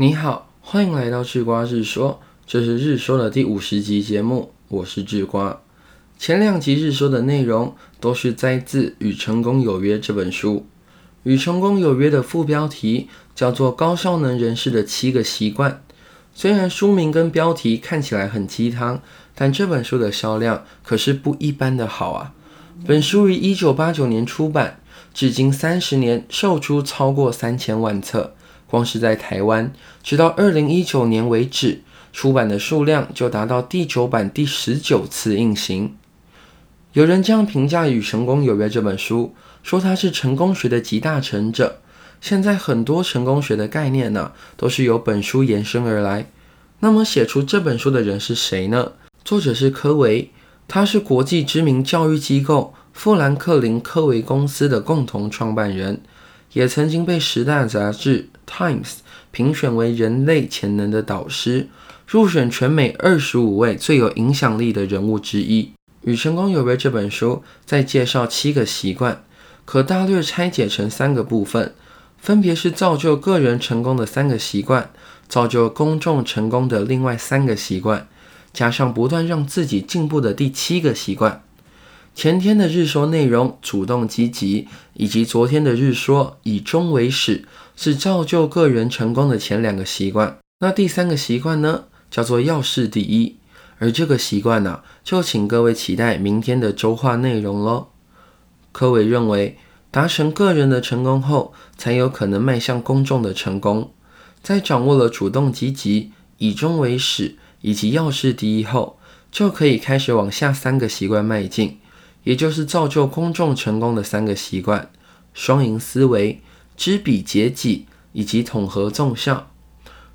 你好，欢迎来到智瓜日说，这是日说的第五十集节目，我是智瓜。前两集日说的内容都是摘自《与成功有约》这本书，《与成功有约》的副标题叫做《高效能人士的七个习惯》。虽然书名跟标题看起来很鸡汤，但这本书的销量可是不一般的好啊！本书于一九八九年出版，至今三十年售出超过三千万册。光是在台湾，直到二零一九年为止，出版的数量就达到第九版第十九次印行。有人这样评价《与成功有约》这本书，说它是成功学的集大成者。现在很多成功学的概念呢，都是由本书延伸而来。那么写出这本书的人是谁呢？作者是科维，他是国际知名教育机构富兰克林科维公司的共同创办人。也曾经被《时代》杂志 Times 评选为人类潜能的导师，入选全美二十五位最有影响力的人物之一。《与成功有约》这本书在介绍七个习惯，可大略拆解成三个部分，分别是造就个人成功的三个习惯，造就公众成功的另外三个习惯，加上不断让自己进步的第七个习惯。前天的日说内容主动积极，以及昨天的日说以终为始，是造就个人成功的前两个习惯。那第三个习惯呢，叫做要事第一。而这个习惯呢，就请各位期待明天的周话内容喽。科伟认为，达成个人的成功后，才有可能迈向公众的成功。在掌握了主动积极、以终为始以及要事第一后，就可以开始往下三个习惯迈进。也就是造就公众成功的三个习惯：双赢思维、知彼解己以及统合纵效。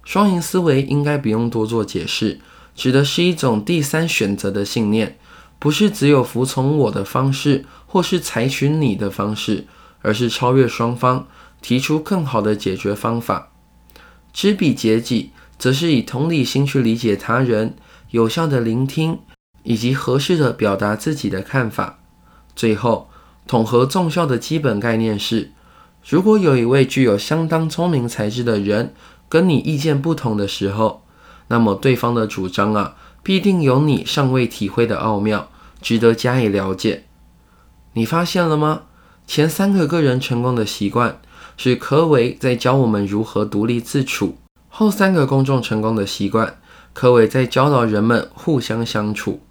双赢思维应该不用多做解释，指的是一种第三选择的信念，不是只有服从我的方式，或是采取你的方式，而是超越双方，提出更好的解决方法。知彼解己，则是以同理心去理解他人，有效的聆听，以及合适的表达自己的看法。最后，统合纵效的基本概念是：如果有一位具有相当聪明才智的人跟你意见不同的时候，那么对方的主张啊，必定有你尚未体会的奥妙，值得加以了解。你发现了吗？前三个个人成功的习惯是科维在教我们如何独立自处；后三个公众成功的习惯，科维在教导人们互相相处，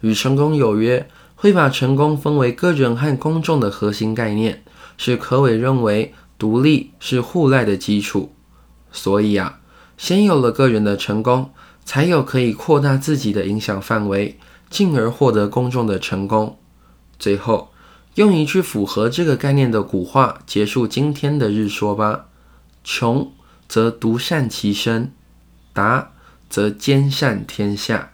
与成功有约。会把成功分为个人和公众的核心概念，是可伟认为独立是互赖的基础。所以啊，先有了个人的成功，才有可以扩大自己的影响范围，进而获得公众的成功。最后，用一句符合这个概念的古话结束今天的日说吧：穷则独善其身，达则兼善天下。